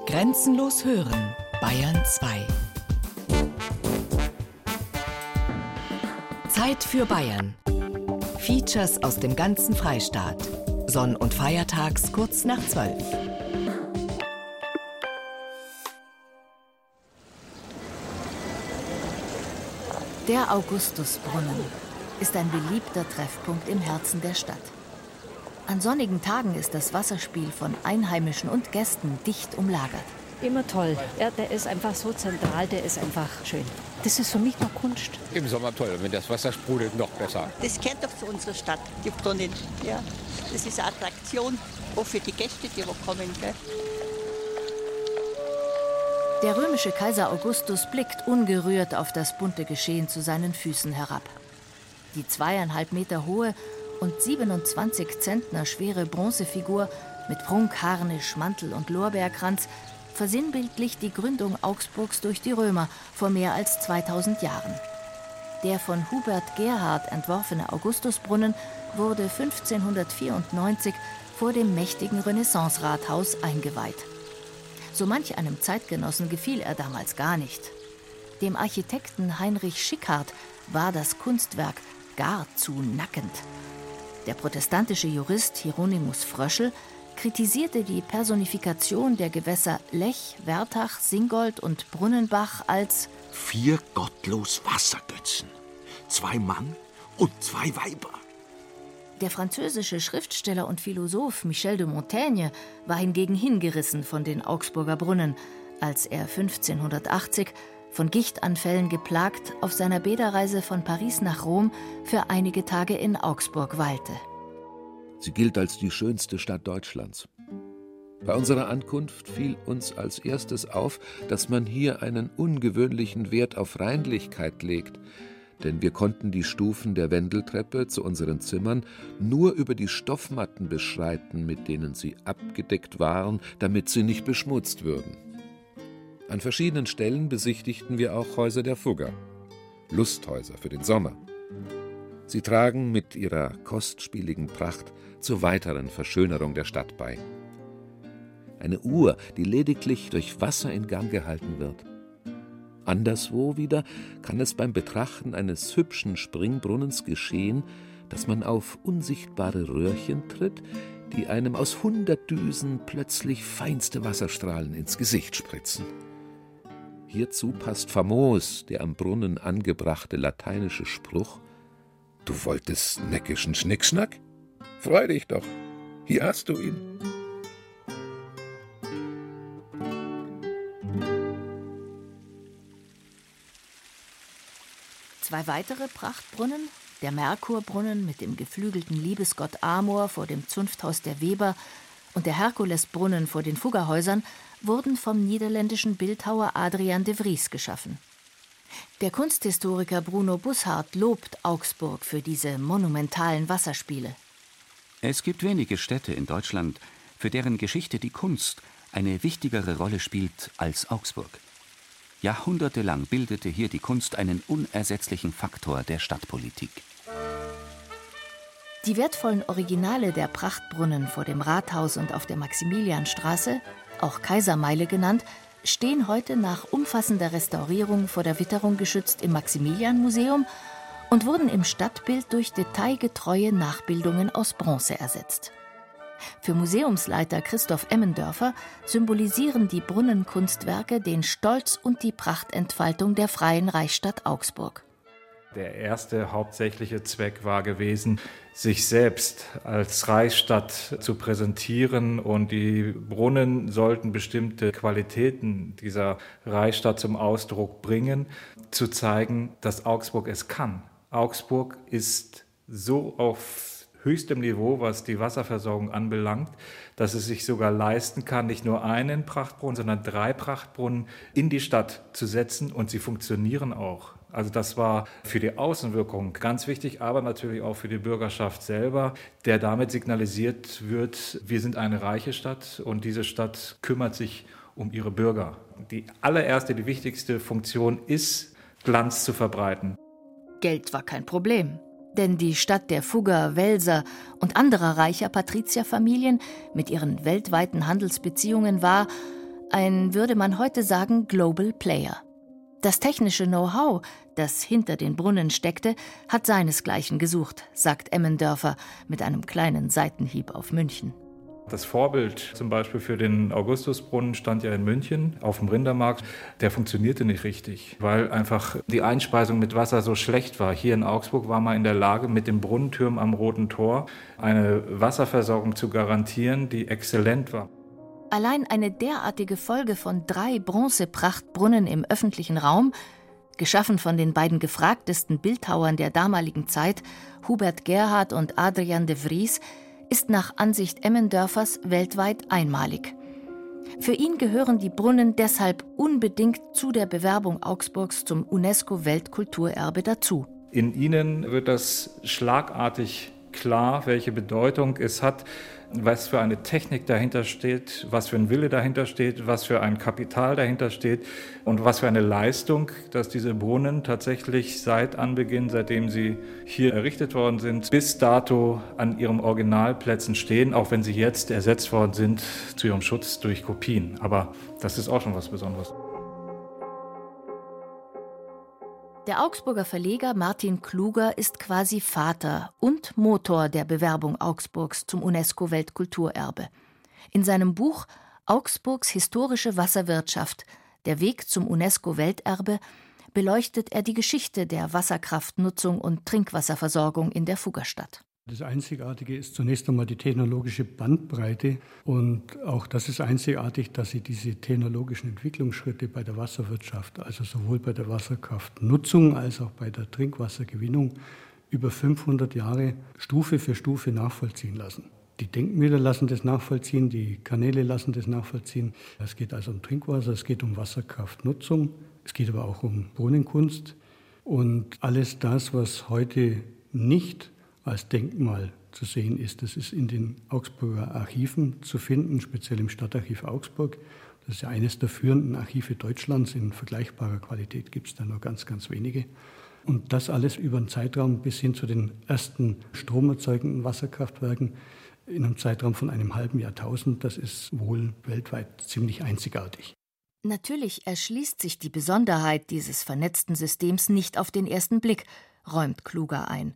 Grenzenlos hören, Bayern 2. Zeit für Bayern. Features aus dem ganzen Freistaat. Sonn- und Feiertags kurz nach 12. Der Augustusbrunnen ist ein beliebter Treffpunkt im Herzen der Stadt. An sonnigen Tagen ist das Wasserspiel von Einheimischen und Gästen dicht umlagert. Immer toll. Ja, der ist einfach so zentral, der ist einfach schön. Das ist für mich noch Kunst. Im Sommer toll, wenn das Wasser sprudelt, noch besser. Das gehört doch zu unserer Stadt, die Brunnen. Ja, das ist eine Attraktion, auch für die Gäste, die wo kommen. Gell? Der römische Kaiser Augustus blickt ungerührt auf das bunte Geschehen zu seinen Füßen herab. Die zweieinhalb Meter hohe und 27 Zentner schwere Bronzefigur mit Prunkharnisch, Mantel und Lorbeerkranz versinnbildlicht die Gründung Augsburgs durch die Römer vor mehr als 2000 Jahren. Der von Hubert Gerhard entworfene Augustusbrunnen wurde 1594 vor dem mächtigen Renaissance-Rathaus eingeweiht. So manch einem Zeitgenossen gefiel er damals gar nicht. Dem Architekten Heinrich Schickhardt war das Kunstwerk gar zu nackend. Der protestantische Jurist Hieronymus Fröschel kritisierte die Personifikation der Gewässer Lech, Wertach, Singold und Brunnenbach als vier gottlos Wassergötzen, zwei Mann und zwei Weiber. Der französische Schriftsteller und Philosoph Michel de Montaigne war hingegen hingerissen von den Augsburger Brunnen, als er 1580 von Gichtanfällen geplagt auf seiner Bäderreise von Paris nach Rom für einige Tage in Augsburg weilte. Sie gilt als die schönste Stadt Deutschlands. Bei unserer Ankunft fiel uns als erstes auf, dass man hier einen ungewöhnlichen Wert auf Reinlichkeit legt, denn wir konnten die Stufen der Wendeltreppe zu unseren Zimmern nur über die Stoffmatten beschreiten, mit denen sie abgedeckt waren, damit sie nicht beschmutzt würden. An verschiedenen Stellen besichtigten wir auch Häuser der Fugger, Lusthäuser für den Sommer. Sie tragen mit ihrer kostspieligen Pracht zur weiteren Verschönerung der Stadt bei. Eine Uhr, die lediglich durch Wasser in Gang gehalten wird. Anderswo wieder kann es beim Betrachten eines hübschen Springbrunnens geschehen, dass man auf unsichtbare Röhrchen tritt, die einem aus hundert Düsen plötzlich feinste Wasserstrahlen ins Gesicht spritzen. Hierzu passt famos der am Brunnen angebrachte lateinische Spruch Du wolltest neckischen Schnickschnack? Freu dich doch. Hier hast du ihn. Zwei weitere Prachtbrunnen, der Merkurbrunnen mit dem geflügelten Liebesgott Amor vor dem Zunfthaus der Weber und der Herkulesbrunnen vor den Fuggerhäusern, wurden vom niederländischen Bildhauer Adrian de Vries geschaffen. Der Kunsthistoriker Bruno Busshardt lobt Augsburg für diese monumentalen Wasserspiele. Es gibt wenige Städte in Deutschland, für deren Geschichte die Kunst eine wichtigere Rolle spielt als Augsburg. Jahrhundertelang bildete hier die Kunst einen unersetzlichen Faktor der Stadtpolitik. Die wertvollen Originale der Prachtbrunnen vor dem Rathaus und auf der Maximilianstraße, auch Kaisermeile genannt, stehen heute nach umfassender Restaurierung vor der Witterung geschützt im Maximilianmuseum und wurden im Stadtbild durch detailgetreue Nachbildungen aus Bronze ersetzt. Für Museumsleiter Christoph Emmendörfer symbolisieren die Brunnenkunstwerke den Stolz und die Prachtentfaltung der freien Reichsstadt Augsburg. Der erste hauptsächliche Zweck war gewesen, sich selbst als Reichsstadt zu präsentieren und die Brunnen sollten bestimmte Qualitäten dieser Reichsstadt zum Ausdruck bringen, zu zeigen, dass Augsburg es kann. Augsburg ist so auf höchstem Niveau, was die Wasserversorgung anbelangt, dass es sich sogar leisten kann, nicht nur einen Prachtbrunnen, sondern drei Prachtbrunnen in die Stadt zu setzen und sie funktionieren auch. Also das war für die Außenwirkung ganz wichtig, aber natürlich auch für die Bürgerschaft selber, der damit signalisiert wird, wir sind eine reiche Stadt und diese Stadt kümmert sich um ihre Bürger. Die allererste, die wichtigste Funktion ist, Glanz zu verbreiten. Geld war kein Problem. Denn die Stadt der Fugger, Welser und anderer reicher Patrizierfamilien mit ihren weltweiten Handelsbeziehungen war, ein, würde man heute sagen, Global Player. Das technische Know-how, das hinter den Brunnen steckte, hat seinesgleichen gesucht, sagt Emmendörfer mit einem kleinen Seitenhieb auf München. Das Vorbild zum Beispiel für den Augustusbrunnen stand ja in München auf dem Rindermarkt. Der funktionierte nicht richtig, weil einfach die Einspeisung mit Wasser so schlecht war. Hier in Augsburg war man in der Lage, mit dem Brunnentürm am Roten Tor eine Wasserversorgung zu garantieren, die exzellent war. Allein eine derartige Folge von drei Bronzeprachtbrunnen im öffentlichen Raum, geschaffen von den beiden gefragtesten Bildhauern der damaligen Zeit, Hubert Gerhard und Adrian de Vries, ist nach Ansicht Emmendörfers weltweit einmalig. Für ihn gehören die Brunnen deshalb unbedingt zu der Bewerbung Augsburgs zum UNESCO-Weltkulturerbe dazu. In ihnen wird das schlagartig klar, welche Bedeutung es hat, was für eine Technik dahinter steht, was für ein Wille dahinter steht, was für ein Kapital dahinter steht und was für eine Leistung, dass diese Brunnen tatsächlich seit Anbeginn, seitdem sie hier errichtet worden sind, bis dato an ihren Originalplätzen stehen, auch wenn sie jetzt ersetzt worden sind zu ihrem Schutz durch Kopien. Aber das ist auch schon was Besonderes. Der Augsburger Verleger Martin Kluger ist quasi Vater und Motor der Bewerbung Augsburgs zum UNESCO-Weltkulturerbe. In seinem Buch Augsburgs historische Wasserwirtschaft Der Weg zum UNESCO-Welterbe beleuchtet er die Geschichte der Wasserkraftnutzung und Trinkwasserversorgung in der Fuggerstadt. Das Einzigartige ist zunächst einmal die technologische Bandbreite. Und auch das ist einzigartig, dass sie diese technologischen Entwicklungsschritte bei der Wasserwirtschaft, also sowohl bei der Wasserkraftnutzung als auch bei der Trinkwassergewinnung, über 500 Jahre Stufe für Stufe nachvollziehen lassen. Die Denkmäler lassen das nachvollziehen, die Kanäle lassen das nachvollziehen. Es geht also um Trinkwasser, es geht um Wasserkraftnutzung, es geht aber auch um Brunnenkunst. Und alles das, was heute nicht als Denkmal zu sehen ist. Das ist in den Augsburger Archiven zu finden, speziell im Stadtarchiv Augsburg. Das ist ja eines der führenden Archive Deutschlands. In vergleichbarer Qualität gibt es da nur ganz, ganz wenige. Und das alles über einen Zeitraum bis hin zu den ersten stromerzeugenden Wasserkraftwerken in einem Zeitraum von einem halben Jahrtausend, das ist wohl weltweit ziemlich einzigartig. Natürlich erschließt sich die Besonderheit dieses vernetzten Systems nicht auf den ersten Blick, räumt Kluger ein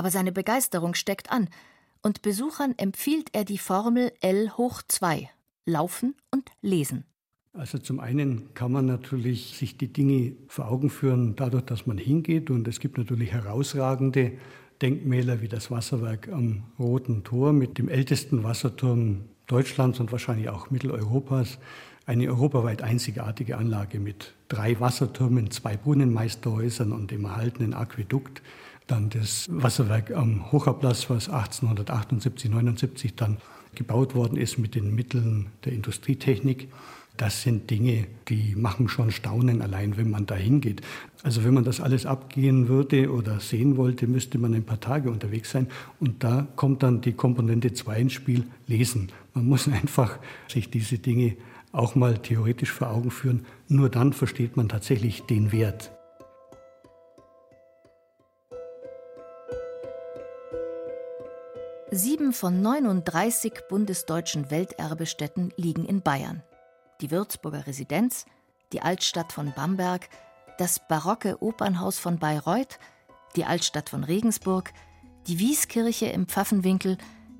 aber seine Begeisterung steckt an, und Besuchern empfiehlt er die Formel L hoch 2, Laufen und Lesen. Also zum einen kann man natürlich sich die Dinge vor Augen führen, dadurch, dass man hingeht. Und es gibt natürlich herausragende Denkmäler wie das Wasserwerk am Roten Tor mit dem ältesten Wasserturm Deutschlands und wahrscheinlich auch Mitteleuropas. Eine europaweit einzigartige Anlage mit drei Wassertürmen, zwei Brunnenmeisterhäusern und dem erhaltenen Aquädukt. Dann das Wasserwerk am Hocherplatz, was 1878, 79 dann gebaut worden ist mit den Mitteln der Industrietechnik. Das sind Dinge, die machen schon Staunen allein, wenn man da hingeht. Also wenn man das alles abgehen würde oder sehen wollte, müsste man ein paar Tage unterwegs sein. Und da kommt dann die Komponente 2 ins Spiel, lesen. Man muss einfach sich diese Dinge auch mal theoretisch vor Augen führen. Nur dann versteht man tatsächlich den Wert. Sieben von 39 bundesdeutschen Welterbestätten liegen in Bayern. Die Würzburger Residenz, die Altstadt von Bamberg, das barocke Opernhaus von Bayreuth, die Altstadt von Regensburg, die Wieskirche im Pfaffenwinkel,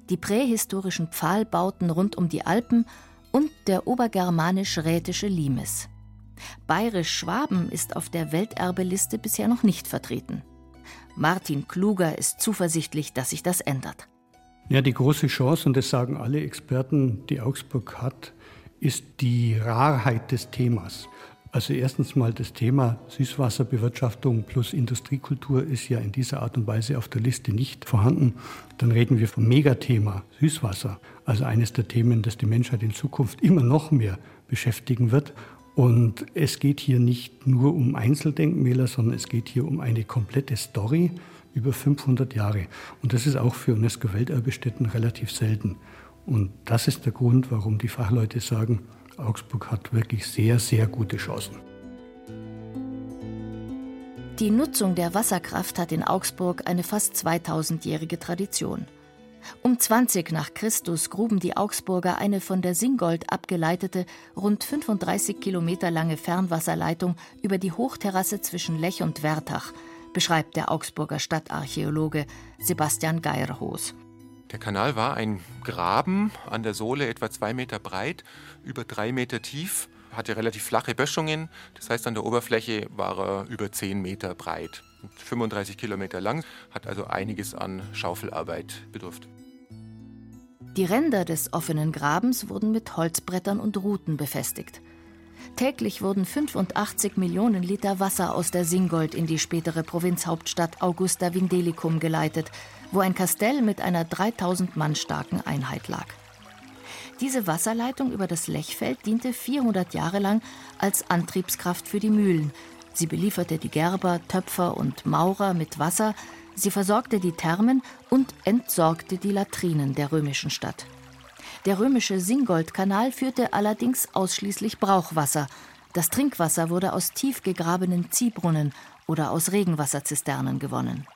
die prähistorischen Pfahlbauten rund um die Alpen und der obergermanisch-rätische Limes. Bayerisch-Schwaben ist auf der Welterbeliste bisher noch nicht vertreten. Martin Kluger ist zuversichtlich, dass sich das ändert. Ja, die große Chance, und das sagen alle Experten, die Augsburg hat, ist die Rarheit des Themas. Also erstens mal das Thema Süßwasserbewirtschaftung plus Industriekultur ist ja in dieser Art und Weise auf der Liste nicht vorhanden. Dann reden wir vom Megathema Süßwasser, also eines der Themen, das die Menschheit in Zukunft immer noch mehr beschäftigen wird. Und es geht hier nicht nur um Einzeldenkmäler, sondern es geht hier um eine komplette Story, über 500 Jahre. Und das ist auch für UNESCO-Welterbestätten relativ selten. Und das ist der Grund, warum die Fachleute sagen, Augsburg hat wirklich sehr, sehr gute Chancen. Die Nutzung der Wasserkraft hat in Augsburg eine fast 2000-jährige Tradition. Um 20 nach Christus gruben die Augsburger eine von der Singold abgeleitete, rund 35 Kilometer lange Fernwasserleitung über die Hochterrasse zwischen Lech und Wertach, beschreibt der Augsburger Stadtarchäologe Sebastian Geierhoos. Der Kanal war ein Graben an der Sohle etwa zwei Meter breit, über drei Meter tief, hatte relativ flache Böschungen. Das heißt, an der Oberfläche war er über zehn Meter breit, 35 Kilometer lang, hat also einiges an Schaufelarbeit bedurft. Die Ränder des offenen Grabens wurden mit Holzbrettern und Ruten befestigt. Täglich wurden 85 Millionen Liter Wasser aus der Singold in die spätere Provinzhauptstadt Augusta Vindelicum geleitet, wo ein Kastell mit einer 3000 Mann starken Einheit lag. Diese Wasserleitung über das Lechfeld diente 400 Jahre lang als Antriebskraft für die Mühlen. Sie belieferte die Gerber, Töpfer und Maurer mit Wasser, Sie versorgte die Thermen und entsorgte die Latrinen der römischen Stadt. Der römische Singoldkanal führte allerdings ausschließlich Brauchwasser. Das Trinkwasser wurde aus tief gegrabenen Ziehbrunnen oder aus Regenwasserzisternen gewonnen.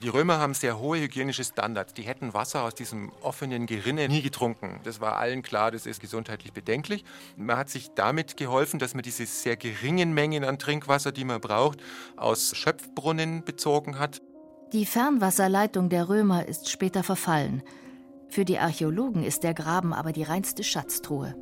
Die Römer haben sehr hohe hygienische Standards. Die hätten Wasser aus diesem offenen Gerinne nie getrunken. Das war allen klar, das ist gesundheitlich bedenklich. Man hat sich damit geholfen, dass man diese sehr geringen Mengen an Trinkwasser, die man braucht, aus Schöpfbrunnen bezogen hat. Die Fernwasserleitung der Römer ist später verfallen. Für die Archäologen ist der Graben aber die reinste Schatztruhe.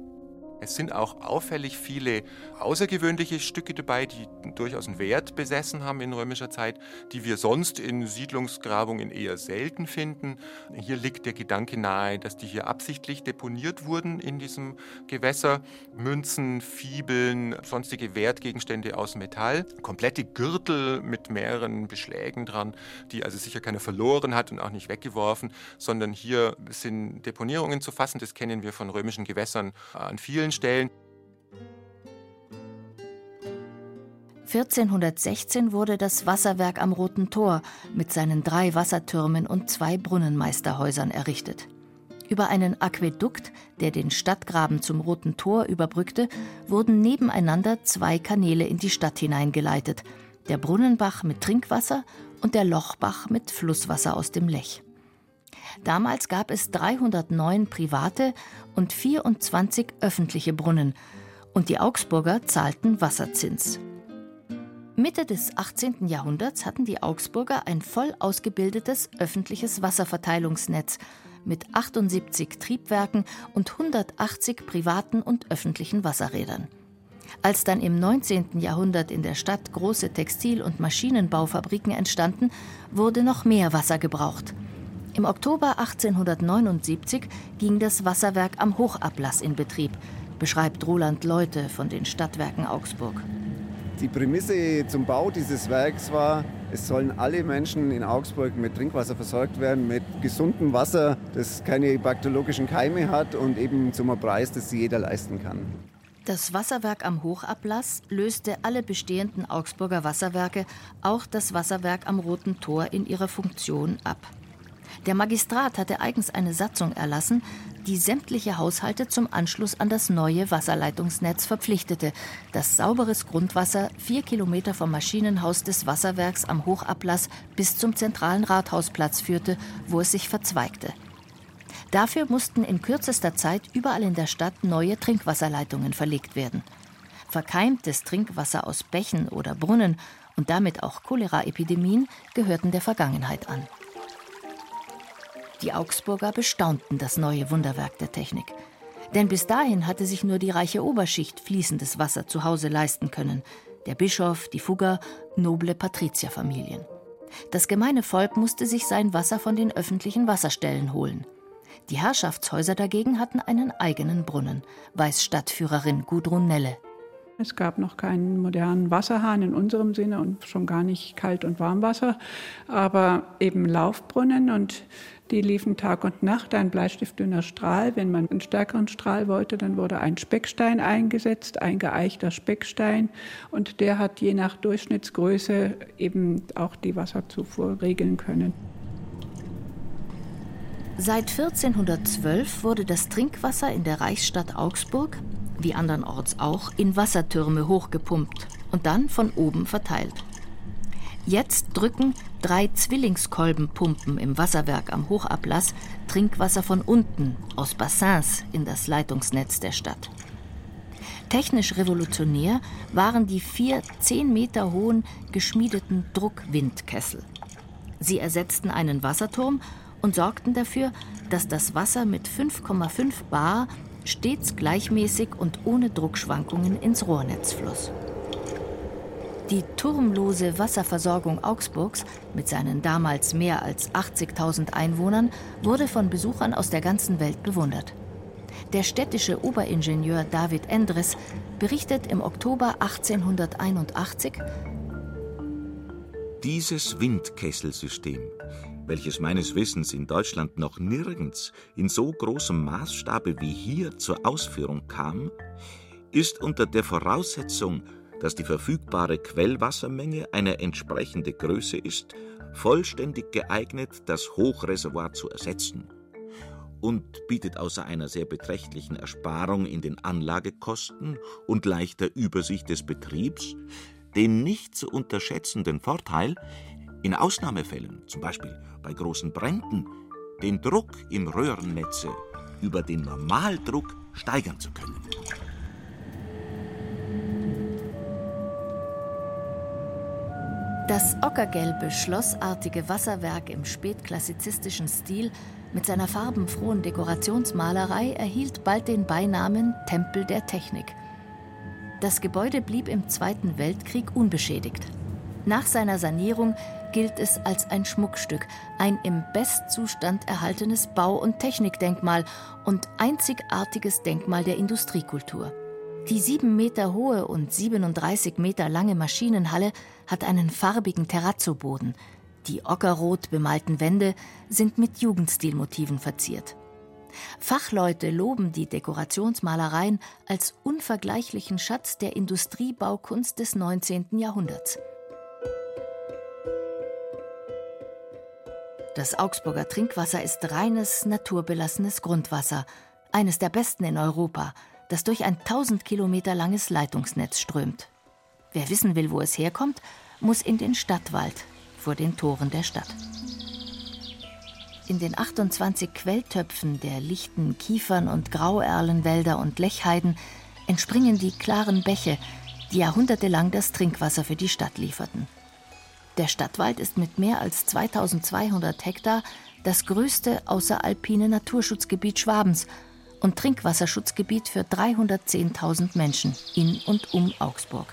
Es sind auch auffällig viele außergewöhnliche Stücke dabei, die durchaus einen Wert besessen haben in römischer Zeit, die wir sonst in Siedlungsgrabungen eher selten finden. Hier liegt der Gedanke nahe, dass die hier absichtlich deponiert wurden in diesem Gewässer. Münzen, Fibeln, sonstige Wertgegenstände aus Metall, komplette Gürtel mit mehreren Beschlägen dran, die also sicher keiner verloren hat und auch nicht weggeworfen, sondern hier sind Deponierungen zu fassen. Das kennen wir von römischen Gewässern an vielen vielen Stellen. 1416 wurde das Wasserwerk am Roten Tor mit seinen drei Wassertürmen und zwei Brunnenmeisterhäusern errichtet. Über einen Aquädukt, der den Stadtgraben zum Roten Tor überbrückte, wurden nebeneinander zwei Kanäle in die Stadt hineingeleitet: der Brunnenbach mit Trinkwasser und der Lochbach mit Flusswasser aus dem Lech. Damals gab es 309 private und 24 öffentliche Brunnen und die Augsburger zahlten Wasserzins. Mitte des 18. Jahrhunderts hatten die Augsburger ein voll ausgebildetes öffentliches Wasserverteilungsnetz mit 78 Triebwerken und 180 privaten und öffentlichen Wasserrädern. Als dann im 19. Jahrhundert in der Stadt große Textil- und Maschinenbaufabriken entstanden, wurde noch mehr Wasser gebraucht. Im Oktober 1879 ging das Wasserwerk am Hochablass in Betrieb, beschreibt Roland Leute von den Stadtwerken Augsburg. Die Prämisse zum Bau dieses Werks war, es sollen alle Menschen in Augsburg mit Trinkwasser versorgt werden, mit gesundem Wasser, das keine bakteriologischen Keime hat und eben zum Preis, das jeder leisten kann. Das Wasserwerk am Hochablass löste alle bestehenden Augsburger Wasserwerke, auch das Wasserwerk am Roten Tor, in ihrer Funktion ab. Der Magistrat hatte eigens eine Satzung erlassen, die sämtliche Haushalte zum Anschluss an das neue Wasserleitungsnetz verpflichtete, das sauberes Grundwasser vier Kilometer vom Maschinenhaus des Wasserwerks am Hochablass bis zum zentralen Rathausplatz führte, wo es sich verzweigte. Dafür mussten in kürzester Zeit überall in der Stadt neue Trinkwasserleitungen verlegt werden. Verkeimtes Trinkwasser aus Bächen oder Brunnen und damit auch Choleraepidemien gehörten der Vergangenheit an. Die Augsburger bestaunten das neue Wunderwerk der Technik. Denn bis dahin hatte sich nur die reiche Oberschicht fließendes Wasser zu Hause leisten können. Der Bischof, die Fugger, noble Patrizierfamilien. Das gemeine Volk musste sich sein Wasser von den öffentlichen Wasserstellen holen. Die Herrschaftshäuser dagegen hatten einen eigenen Brunnen, weiß Stadtführerin Gudrun Nelle. Es gab noch keinen modernen Wasserhahn in unserem Sinne und schon gar nicht Kalt- und Warmwasser, aber eben Laufbrunnen und die liefen Tag und Nacht, ein bleistiftdünner Strahl. Wenn man einen stärkeren Strahl wollte, dann wurde ein Speckstein eingesetzt, ein geeichter Speckstein. Und der hat je nach Durchschnittsgröße eben auch die Wasserzufuhr regeln können. Seit 1412 wurde das Trinkwasser in der Reichsstadt Augsburg, wie andernorts auch, in Wassertürme hochgepumpt und dann von oben verteilt. Jetzt drücken drei Zwillingskolbenpumpen im Wasserwerk am Hochablass Trinkwasser von unten aus Bassins in das Leitungsnetz der Stadt. Technisch revolutionär waren die vier zehn Meter hohen geschmiedeten Druckwindkessel. Sie ersetzten einen Wasserturm und sorgten dafür, dass das Wasser mit 5,5 Bar stets gleichmäßig und ohne Druckschwankungen ins Rohrnetz floss. Die turmlose Wasserversorgung Augsburgs mit seinen damals mehr als 80.000 Einwohnern wurde von Besuchern aus der ganzen Welt bewundert. Der städtische Oberingenieur David Endres berichtet im Oktober 1881, dieses Windkesselsystem, welches meines Wissens in Deutschland noch nirgends in so großem Maßstabe wie hier zur Ausführung kam, ist unter der Voraussetzung, dass die verfügbare Quellwassermenge eine entsprechende Größe ist, vollständig geeignet, das Hochreservoir zu ersetzen und bietet außer einer sehr beträchtlichen Ersparung in den Anlagekosten und leichter Übersicht des Betriebs den nicht zu unterschätzenden Vorteil, in Ausnahmefällen, zum Beispiel bei großen Bränden, den Druck im Röhrennetze über den Normaldruck steigern zu können. Das ockergelbe, schlossartige Wasserwerk im spätklassizistischen Stil mit seiner farbenfrohen Dekorationsmalerei erhielt bald den Beinamen Tempel der Technik. Das Gebäude blieb im Zweiten Weltkrieg unbeschädigt. Nach seiner Sanierung gilt es als ein Schmuckstück, ein im Bestzustand erhaltenes Bau- und Technikdenkmal und einzigartiges Denkmal der Industriekultur. Die sieben Meter hohe und 37 Meter lange Maschinenhalle hat einen farbigen Terrazzoboden. Die ockerrot bemalten Wände sind mit Jugendstilmotiven verziert. Fachleute loben die Dekorationsmalereien als unvergleichlichen Schatz der Industriebaukunst des 19. Jahrhunderts. Das Augsburger Trinkwasser ist reines, naturbelassenes Grundwasser, eines der besten in Europa – das durch ein 1000 Kilometer langes Leitungsnetz strömt. Wer wissen will, wo es herkommt, muss in den Stadtwald vor den Toren der Stadt. In den 28 Quelltöpfen der lichten Kiefern- und Grauerlenwälder und Lechheiden entspringen die klaren Bäche, die jahrhundertelang das Trinkwasser für die Stadt lieferten. Der Stadtwald ist mit mehr als 2200 Hektar das größte außeralpine Naturschutzgebiet Schwabens und Trinkwasserschutzgebiet für 310.000 Menschen in und um Augsburg.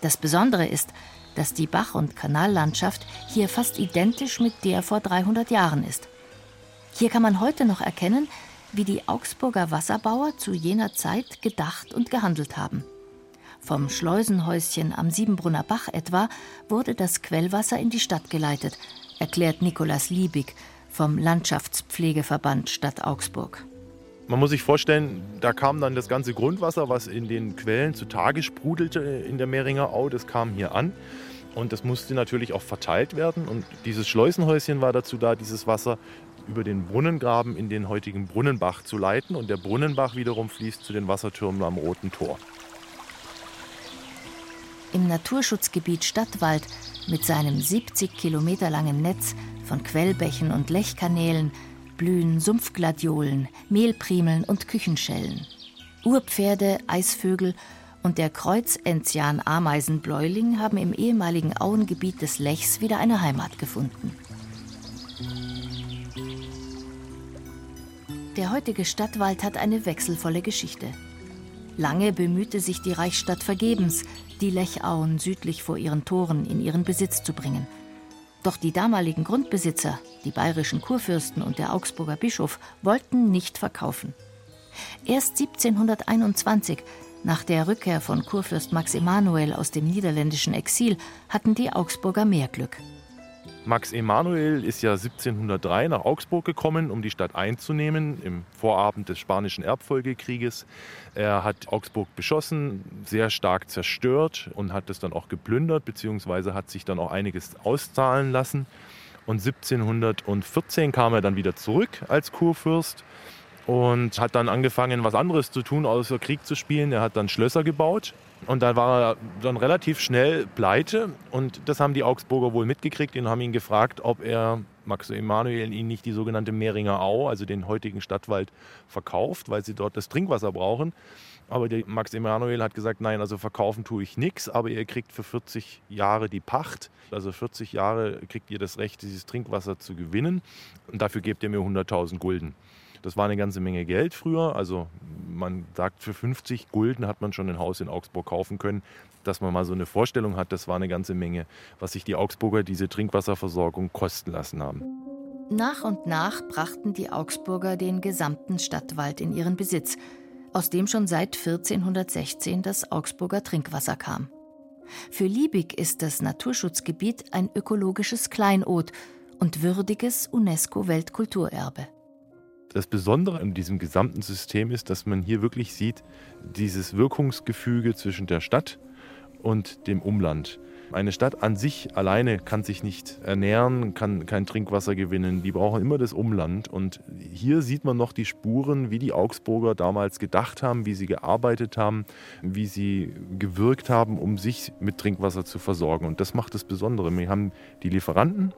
Das Besondere ist, dass die Bach- und Kanallandschaft hier fast identisch mit der vor 300 Jahren ist. Hier kann man heute noch erkennen, wie die Augsburger Wasserbauer zu jener Zeit gedacht und gehandelt haben. Vom Schleusenhäuschen am Siebenbrunner Bach etwa wurde das Quellwasser in die Stadt geleitet, erklärt Nikolaus Liebig vom Landschaftspflegeverband Stadt Augsburg. Man muss sich vorstellen, da kam dann das ganze Grundwasser, was in den Quellen zutage sprudelte in der Mehringer Au, das kam hier an. Und das musste natürlich auch verteilt werden. Und dieses Schleusenhäuschen war dazu da, dieses Wasser über den Brunnengraben in den heutigen Brunnenbach zu leiten. Und der Brunnenbach wiederum fließt zu den Wassertürmen am Roten Tor. Im Naturschutzgebiet Stadtwald mit seinem 70 Kilometer langen Netz von Quellbächen und Lechkanälen blühen Sumpfgladiolen, Mehlprimeln und Küchenschellen. Urpferde, Eisvögel und der Kreuzenzian-Ameisenbläuling haben im ehemaligen Auengebiet des Lechs wieder eine Heimat gefunden. Der heutige Stadtwald hat eine wechselvolle Geschichte. Lange bemühte sich die Reichsstadt vergebens, die Lechauen südlich vor ihren Toren in ihren Besitz zu bringen. Doch die damaligen Grundbesitzer, die bayerischen Kurfürsten und der Augsburger Bischof, wollten nicht verkaufen. Erst 1721, nach der Rückkehr von Kurfürst Max Emanuel aus dem niederländischen Exil, hatten die Augsburger mehr Glück. Max Emanuel ist ja 1703 nach Augsburg gekommen, um die Stadt einzunehmen, im Vorabend des Spanischen Erbfolgekrieges. Er hat Augsburg beschossen, sehr stark zerstört und hat es dann auch geplündert, beziehungsweise hat sich dann auch einiges auszahlen lassen. Und 1714 kam er dann wieder zurück als Kurfürst und hat dann angefangen, was anderes zu tun, außer Krieg zu spielen. Er hat dann Schlösser gebaut und da war er dann relativ schnell pleite und das haben die Augsburger wohl mitgekriegt und haben ihn gefragt, ob er Max Emanuel ihnen nicht die sogenannte Mehringer Au, also den heutigen Stadtwald, verkauft, weil sie dort das Trinkwasser brauchen. Aber der Max Emanuel hat gesagt, nein, also verkaufen tue ich nichts, aber ihr kriegt für 40 Jahre die Pacht. Also 40 Jahre kriegt ihr das Recht, dieses Trinkwasser zu gewinnen und dafür gebt ihr mir 100.000 Gulden. Das war eine ganze Menge Geld früher. Also man sagt, für 50 Gulden hat man schon ein Haus in Augsburg kaufen können. Dass man mal so eine Vorstellung hat, das war eine ganze Menge, was sich die Augsburger diese Trinkwasserversorgung kosten lassen haben. Nach und nach brachten die Augsburger den gesamten Stadtwald in ihren Besitz, aus dem schon seit 1416 das Augsburger Trinkwasser kam. Für Liebig ist das Naturschutzgebiet ein ökologisches Kleinod und würdiges UNESCO-Weltkulturerbe. Das Besondere an diesem gesamten System ist, dass man hier wirklich sieht, dieses Wirkungsgefüge zwischen der Stadt und dem Umland. Eine Stadt an sich alleine kann sich nicht ernähren, kann kein Trinkwasser gewinnen. Die brauchen immer das Umland. Und hier sieht man noch die Spuren, wie die Augsburger damals gedacht haben, wie sie gearbeitet haben, wie sie gewirkt haben, um sich mit Trinkwasser zu versorgen. Und das macht das Besondere. Wir haben die Lieferanten,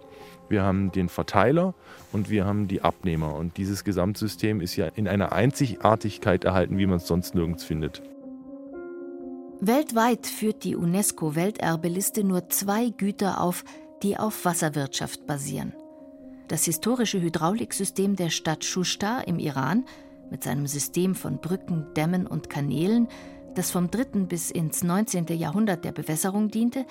wir haben den Verteiler und wir haben die Abnehmer. Und dieses Gesamtsystem ist ja in einer Einzigartigkeit erhalten, wie man es sonst nirgends findet. Weltweit führt die UNESCO-Welterbeliste nur zwei Güter auf, die auf Wasserwirtschaft basieren. Das historische Hydrauliksystem der Stadt Shushtar im Iran mit seinem System von Brücken, Dämmen und Kanälen, das vom 3. bis ins 19. Jahrhundert der Bewässerung diente,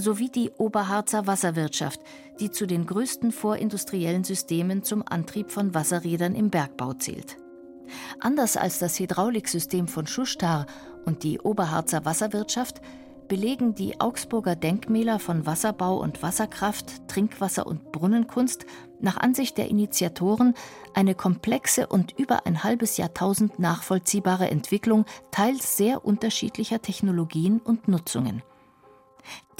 sowie die Oberharzer Wasserwirtschaft, die zu den größten vorindustriellen Systemen zum Antrieb von Wasserrädern im Bergbau zählt. Anders als das Hydrauliksystem von Schuschtar und die Oberharzer Wasserwirtschaft belegen die Augsburger Denkmäler von Wasserbau und Wasserkraft, Trinkwasser und Brunnenkunst nach Ansicht der Initiatoren eine komplexe und über ein halbes Jahrtausend nachvollziehbare Entwicklung teils sehr unterschiedlicher Technologien und Nutzungen.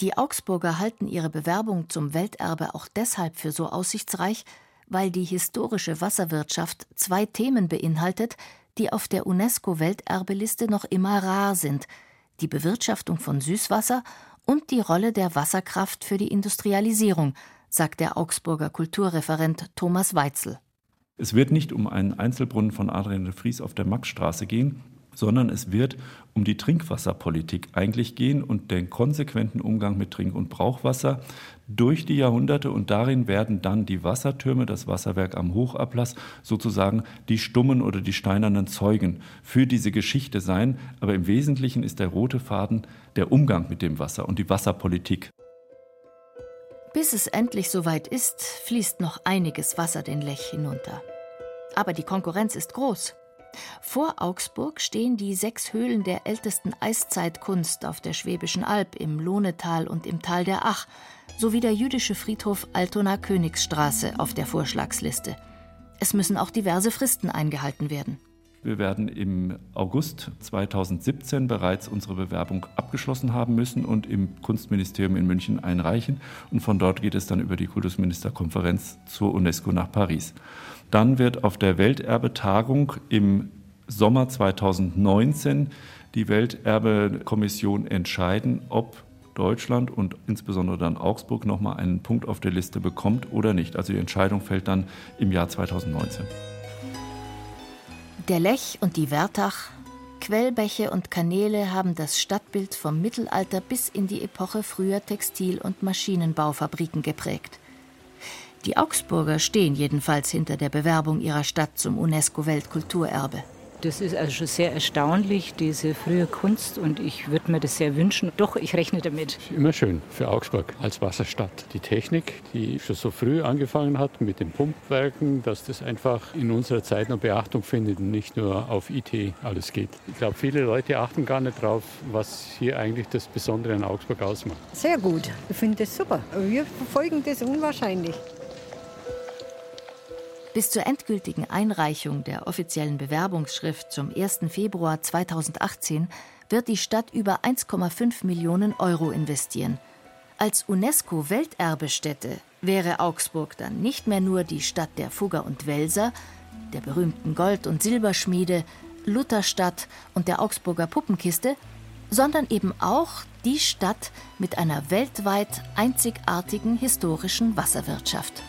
Die Augsburger halten ihre Bewerbung zum Welterbe auch deshalb für so aussichtsreich, weil die historische Wasserwirtschaft zwei Themen beinhaltet, die auf der UNESCO-Welterbeliste noch immer rar sind: die Bewirtschaftung von Süßwasser und die Rolle der Wasserkraft für die Industrialisierung, sagt der Augsburger Kulturreferent Thomas Weitzel. Es wird nicht um einen Einzelbrunnen von Adrian de Vries auf der Maxstraße gehen, sondern es wird um die Trinkwasserpolitik eigentlich gehen und den konsequenten Umgang mit Trink- und Brauchwasser durch die Jahrhunderte. Und darin werden dann die Wassertürme, das Wasserwerk am Hochablass, sozusagen die stummen oder die steinernen Zeugen für diese Geschichte sein. Aber im Wesentlichen ist der rote Faden der Umgang mit dem Wasser und die Wasserpolitik. Bis es endlich soweit ist, fließt noch einiges Wasser den Lech hinunter. Aber die Konkurrenz ist groß. Vor Augsburg stehen die sechs Höhlen der ältesten Eiszeitkunst auf der Schwäbischen Alb im Lohnetal und im Tal der Ach, sowie der jüdische Friedhof Altona Königsstraße auf der Vorschlagsliste. Es müssen auch diverse Fristen eingehalten werden. Wir werden im August 2017 bereits unsere Bewerbung abgeschlossen haben müssen und im Kunstministerium in München einreichen. Und von dort geht es dann über die Kultusministerkonferenz zur UNESCO nach Paris. Dann wird auf der Welterbetagung im Sommer 2019 die Welterbekommission entscheiden, ob Deutschland und insbesondere dann Augsburg nochmal einen Punkt auf der Liste bekommt oder nicht. Also die Entscheidung fällt dann im Jahr 2019. Der Lech und die Wertach, Quellbäche und Kanäle haben das Stadtbild vom Mittelalter bis in die Epoche früher Textil- und Maschinenbaufabriken geprägt. Die Augsburger stehen jedenfalls hinter der Bewerbung ihrer Stadt zum UNESCO-Weltkulturerbe. Das ist also schon sehr erstaunlich, diese frühe Kunst, und ich würde mir das sehr wünschen. Doch, ich rechne damit. Immer schön für Augsburg als Wasserstadt. Die Technik, die schon so früh angefangen hat mit den Pumpwerken, dass das einfach in unserer Zeit noch Beachtung findet und nicht nur auf IT alles geht. Ich glaube, viele Leute achten gar nicht drauf, was hier eigentlich das Besondere in Augsburg ausmacht. Sehr gut. Ich finde das super. Wir verfolgen das unwahrscheinlich. Bis zur endgültigen Einreichung der offiziellen Bewerbungsschrift zum 1. Februar 2018 wird die Stadt über 1,5 Millionen Euro investieren. Als UNESCO-Welterbestätte wäre Augsburg dann nicht mehr nur die Stadt der Fugger und Welser, der berühmten Gold- und Silberschmiede, Lutherstadt und der Augsburger Puppenkiste, sondern eben auch die Stadt mit einer weltweit einzigartigen historischen Wasserwirtschaft.